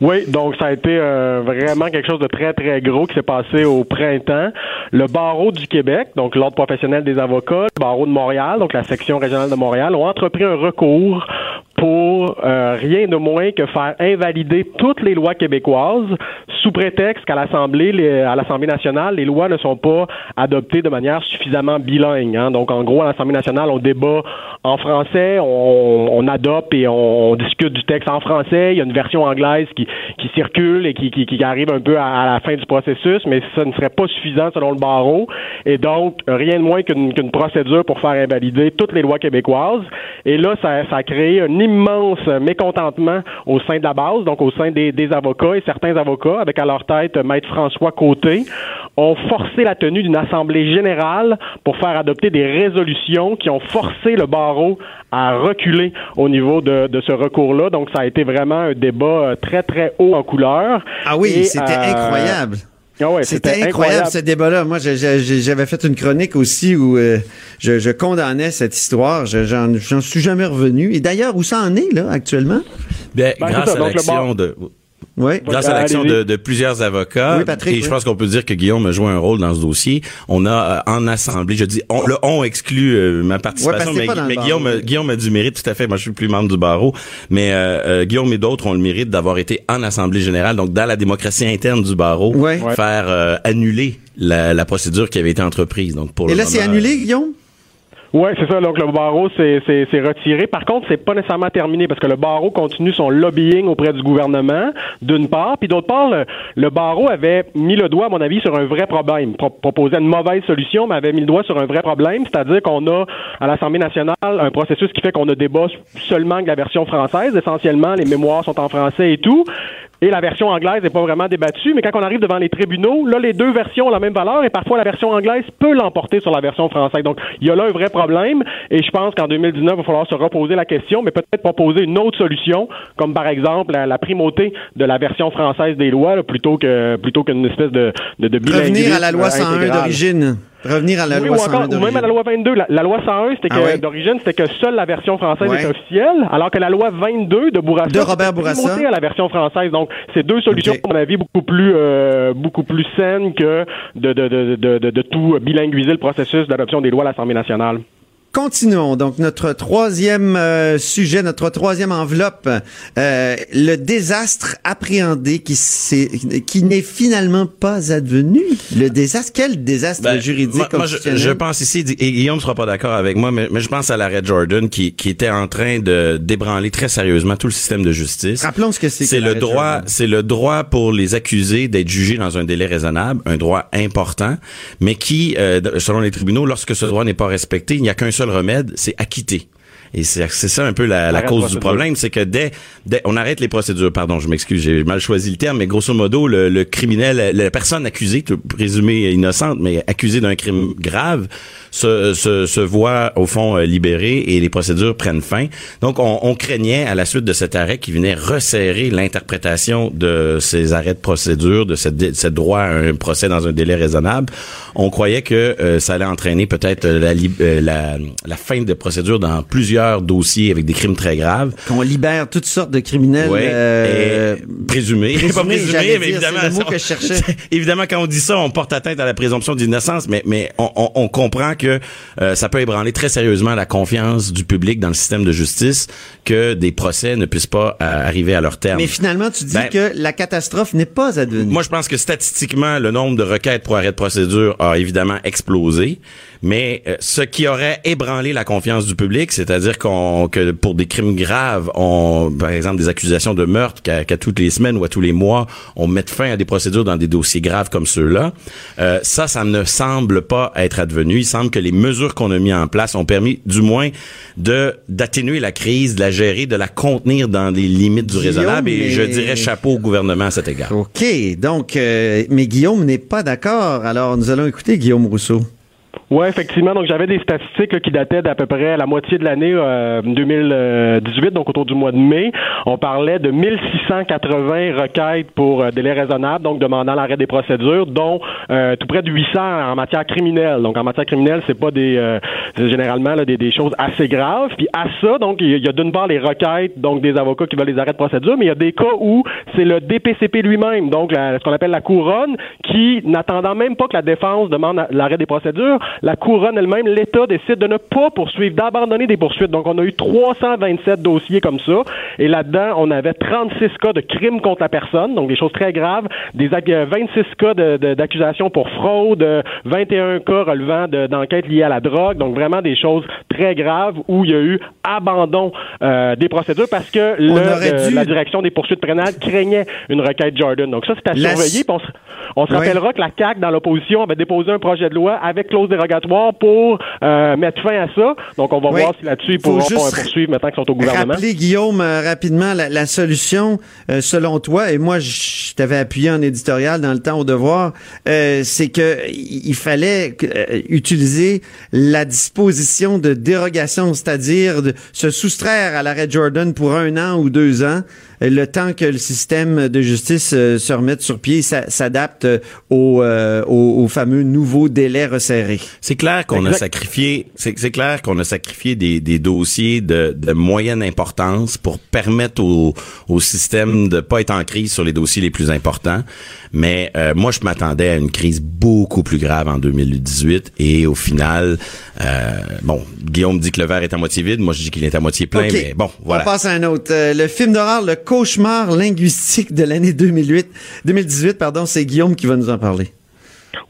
Oui, donc ça a été euh, vraiment quelque chose de très, très gros qui s'est passé au printemps. Le barreau du Québec, donc l'Ordre professionnel des avocats, le barreau de Montréal, donc la section régionale de Montréal, ont entrepris un recours pour euh, rien de moins que faire invalider toutes les lois québécoises sous prétexte qu'à l'Assemblée, à l'Assemblée nationale, les lois ne sont pas adoptées de manière suffisamment bilingue. hein. Donc, en gros, à l'Assemblée nationale, on débat en français, on, on adopte et on, on discute du texte en français. Il y a une version anglaise qui, qui circule et qui, qui, qui arrive un peu à, à la fin du processus, mais ça ne serait pas suffisant selon le barreau. Et donc, rien de moins qu'une qu'une procédure pour faire invalider toutes les lois québécoises. Et là, ça, ça a créé immense mécontentement au sein de la base, donc au sein des, des avocats et certains avocats, avec à leur tête Maître François Côté, ont forcé la tenue d'une assemblée générale pour faire adopter des résolutions qui ont forcé le barreau à reculer au niveau de, de ce recours-là. Donc, ça a été vraiment un débat euh, très, très haut en couleur. Ah oui, c'était euh, incroyable. Ah ouais, C'était incroyable, ce débat-là. Moi, j'avais fait une chronique aussi où euh, je, je condamnais cette histoire. Je- J'en suis jamais revenu. Et d'ailleurs, où ça en est, là, actuellement? Bien, Ben, grâce à l'action de Oui. grâce à l'action de, de plusieurs avocats Oui, Patrick, et je oui. pense qu'on peut dire que Guillaume a joué un rôle dans ce dossier. On a euh, en assemblée, je dis on, le on exclut euh, ma participation, mais. Guillaume a- Guillaume a du mérite tout à fait. Moi, je suis plus membre du barreau, mais euh, euh, Guillaume et d'autres ont le mérite d'avoir été en assemblée générale, donc dans la démocratie interne du barreau, Ouais. faire euh, annuler la, la procédure qui avait été entreprise. Donc pour Et le là, c'est annulé, Guillaume? Oui, c'est ça. Donc, le barreau s'est retiré. Par contre, c'est pas nécessairement terminé parce que le barreau continue son lobbying auprès du gouvernement, d'une part. Puis d'autre part, le, barreau avait mis le doigt, à mon avis, sur un vrai problème. Pro- proposait une mauvaise solution, mais avait mis le doigt sur un vrai problème. C'est-à-dire qu'on a, à l'Assemblée nationale, un processus qui fait qu'on a débat seulement que la version française. Essentiellement, les mémoires sont en français et tout. Et la version anglaise n'est pas vraiment débattue, mais quand on arrive devant les tribunaux, là, les deux versions ont la même valeur et parfois la version anglaise peut l'emporter sur la version française. Donc, il y a là un vrai problème et je pense qu'en 2019, il va falloir se reposer la question, mais peut-être proposer une autre solution, comme par exemple la, la primauté de la version française des lois, là, plutôt que plutôt qu'une espèce de, de, de Revenir à la loi euh, 101 intégral. d'origine. Revenir à la Oui, loi ou 101 encore, ou même à la loi 22. La, la loi 101, c'était Ah que d'origine, c'était que seule la version française Ouais. était officielle, alors que la loi 22 de Bourassa, De Robert Bourassa. à la version française. Donc, c'est deux solutions, Ok. à mon avis, beaucoup plus euh, beaucoup plus saines que de de, de, de, de, de tout bilinguiser le processus d'adoption des lois à l'Assemblée nationale. Continuons. Donc, notre troisième euh, sujet, notre troisième enveloppe, euh, le désastre appréhendé qui, s'est- qui n'est finalement pas advenu. Le désastre, quel désastre Ben, juridique moi, moi, je, je pense ici, et Guillaume sera pas d'accord avec moi, mais, mais je pense à l'arrêt Jordan qui, qui était en train de débranler très sérieusement tout le système de justice. Rappelons ce que c'est. C'est le droit, c'est le droit pour les accusés d'être jugés dans un délai raisonnable, un droit important, mais qui, euh, selon les tribunaux, lorsque ce droit n'est pas respecté, il n'y a qu'un seul remède, c'est acquitter. Et c'est c'est ça un peu la, la cause du problème, c'est que dès, dès on arrête les procédures, pardon, je m'excuse, j'ai mal choisi le terme, mais grosso modo, le, le criminel, la personne accusée, présumée innocente, mais accusée d'un crime grave, se, se, se voit au fond euh, libérée et les procédures prennent fin. Donc, on, on craignait à la suite de cet arrêt qui venait resserrer l'interprétation de ces arrêts de procédure, de cette, dé- cette droit à un procès dans un délai raisonnable. On croyait que euh, ça allait entraîner peut-être euh, la, la, la fin de procédure dans plusieurs dossiers avec des crimes très graves. Qu'on libère toutes sortes de criminels. Ouais, euh, et présumé, présumés, <laughs> pas présumé, j'allais mais évidemment, le mot que je cherchais. <laughs> évidemment, quand on dit ça, on porte atteinte à la présomption d'innocence, mais mais on, on- on comprend que euh, ça peut ébranler très sérieusement la confiance du public dans le système de justice que des procès ne puissent pas euh, arriver à leur terme. Mais finalement, tu dis Ben, que la catastrophe n'est pas advenue. Moi, je pense que statistiquement, le nombre de requêtes pour arrêt de procédure a évidemment explosé. Mais euh, ce qui aurait ébranlé la confiance du public, c'est-à-dire qu'on que pour des crimes graves, on, par exemple des accusations de meurtre, qu'à toutes les semaines ou à tous les mois, on mette fin à des procédures dans des dossiers graves comme ceux-là, euh, ça, ça ne semble pas être advenu. Il semble que les mesures qu'on a mis en place ont permis, du moins, de d'atténuer la crise, de la gérer, de la contenir dans les limites du Guillaume, raisonnable. Et je dirais chapeau au gouvernement à cet égard. OK. Donc, euh, mais Guillaume n'est pas d'accord. Alors, nous allons écouter Guillaume Rousseau. Oui, effectivement. Donc, j'avais des statistiques là, qui dataient d'à peu près la moitié de l'année euh, 2018, donc autour du mois de mai. On parlait de 1680 requêtes pour euh, délai raisonnable, donc demandant l'arrêt des procédures, dont euh, tout près de 800 en matière criminelle. Donc, en matière criminelle, c'est pas des euh, généralement là, des, des choses assez graves. Puis à ça, donc, il y a d'une part les requêtes, donc des avocats qui veulent les arrêts de procédure, mais il y a des cas où c'est le DPCP lui-même, donc la- ce qu'on appelle la couronne, qui, n'attendant même pas que la défense demande l'arrêt des procédures, la couronne elle-même, l'État décide de ne pas poursuivre, d'abandonner des poursuites. Donc, on a eu 327 dossiers comme ça. Et là-dedans, on avait 36 cas de crimes contre la personne, donc des choses très graves, des ac- euh, 26 cas d'accusations pour fraude, euh, 21 cas relevant de- d'enquêtes liées à la drogue, donc vraiment des choses très graves où il y a eu abandon euh, des procédures parce que le- aurait euh, dû- la direction des poursuites pénales craignait une requête Jordan. Donc ça, c'est à La- surveiller. On se, on se Ouais. rappellera que la CAQ, dans l'opposition, avait déposé un projet de loi avec clause dérogatoire pour euh, mettre fin à ça. Donc, on va Oui. voir si là-dessus, ils pourront poursuivre maintenant qu'ils sont au gouvernement. Rappelez, Guillaume, euh, rapidement, la, la solution, euh, selon toi, et moi, je t'avais appuyé en éditorial dans le temps au devoir, euh, c'est que il fallait utiliser la disposition de dérogation, c'est-à-dire de se soustraire à l'arrêt Jordan pour un an ou deux ans, le temps que le système de justice euh, se remette sur pied, ça- s'adapte euh, au, euh, au, au fameux nouveau délai resserré. C'est clair qu'on a sacrifié, c'est c'est clair qu'on a sacrifié des, des dossiers de, de moyenne importance pour permettre au, au système de pas être en crise sur les dossiers les plus importants. Mais euh, moi, je m'attendais à une crise beaucoup plus grave en 2018 et au final, euh, bon, Guillaume dit que le verre est à moitié vide, moi je dis qu'il est à moitié plein, mais bon, voilà. On passe à un autre. Le film d'horreur, le cauchemar linguistique de l'année 2008, 2018, pardon, c'est Guillaume qui va nous en parler.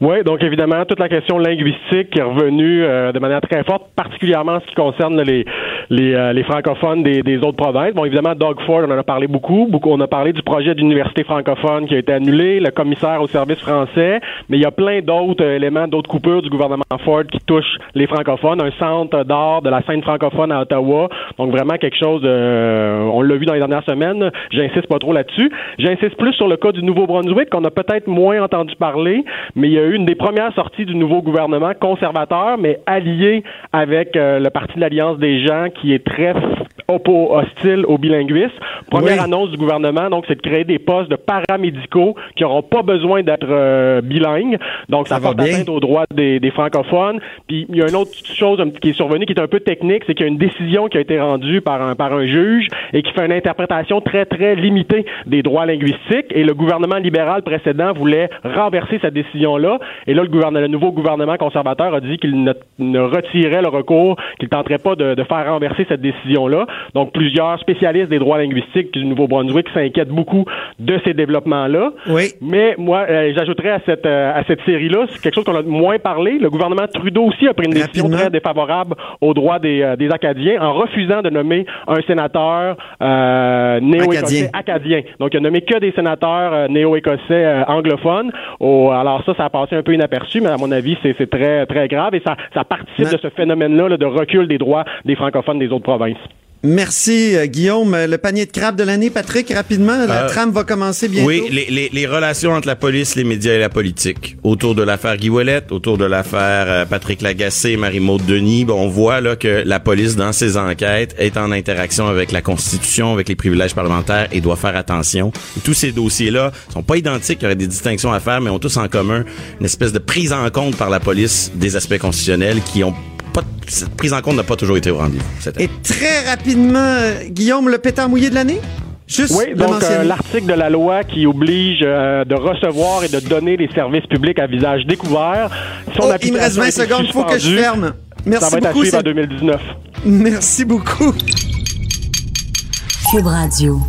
Oui, donc évidemment, toute la question linguistique est revenue euh, de manière très forte, particulièrement en ce qui concerne les, les, euh, les francophones des, des autres provinces. Bon, évidemment, Doug Ford, on en a parlé beaucoup. beaucoup. On a parlé du projet d'université francophone qui a été annulé, le commissaire au service français, mais il y a plein d'autres euh, éléments, d'autres coupures du gouvernement Ford qui touchent les francophones. Un centre d'art de la scène francophone à Ottawa. Donc vraiment quelque chose euh, on l'a vu dans les dernières semaines. J'insiste pas trop là-dessus. J'insiste plus sur le cas du Nouveau-Brunswick qu'on a peut-être moins entendu parler, mais il y a eu une des premières sorties du nouveau gouvernement conservateur, mais allié avec euh, le Parti de l'Alliance des gens qui est très hostile au bilinguisme. Première Oui. annonce du gouvernement, donc, c'est de créer des postes de paramédicaux qui n'auront pas besoin d'être euh, bilingues. Donc, ça, Ça va porte bien. atteinte aux droits des, des francophones. Puis, il y a une autre chose qui est survenue qui est un peu technique, c'est qu'il y a une décision qui a été rendue par un, par un juge et qui fait une interprétation très, très limitée des droits linguistiques. Et le gouvernement libéral précédent voulait renverser cette Et là, le, gouvernement, le nouveau gouvernement conservateur a dit qu'il ne, ne retirait le recours, qu'il ne tenterait pas de, de faire renverser cette décision-là. Donc, plusieurs spécialistes des droits linguistiques du Nouveau-Brunswick s'inquiètent beaucoup de ces développements-là. Oui. Mais moi, euh, j'ajouterais à cette, euh, à cette série-là, c'est quelque chose qu'on a moins parlé. Le gouvernement Trudeau aussi a pris une décision très défavorable aux droits des, euh, des Acadiens en refusant de nommer un sénateur euh, néo-écossais Acadien. acadien. Donc, il a nommé que des sénateurs néo-écossais anglophones. Au- alors ça, ça a passé un peu inaperçu, mais à mon avis, c'est très, très grave et ça, ça participe Mais- de ce phénomène-là là, de recul des droits des francophones des autres provinces. Merci, euh, Guillaume. Euh, Le panier de crabe de l'année, Patrick, rapidement, la Euh, trame va commencer bientôt. Oui, les, les, les relations entre la police, les médias et la politique. Autour de l'affaire Guy Ouellet, autour de l'affaire Patrick Lagacé, Marie-Maude Denis, bon, on voit là que la police, dans ses enquêtes, est en interaction avec la Constitution, avec les privilèges parlementaires et doit faire attention. Et tous ces dossiers-là sont pas identiques, il y aurait des distinctions à faire, mais ont tous en commun une espèce de prise en compte par la police des aspects constitutionnels qui ont pas, cette prise en compte n'a pas toujours été au rendez-vous. Et très rapidement, Guillaume, le pétard mouillé de l'année? Juste Oui, donc euh, l'article de la loi qui oblige euh, de recevoir et de donner les services publics à visage découvert. Son Oh, il me reste application 20 a été secondes, il faut que je ferme. Merci Ça va être à suivre en c'est- 2019. Merci beaucoup. Cube Radio.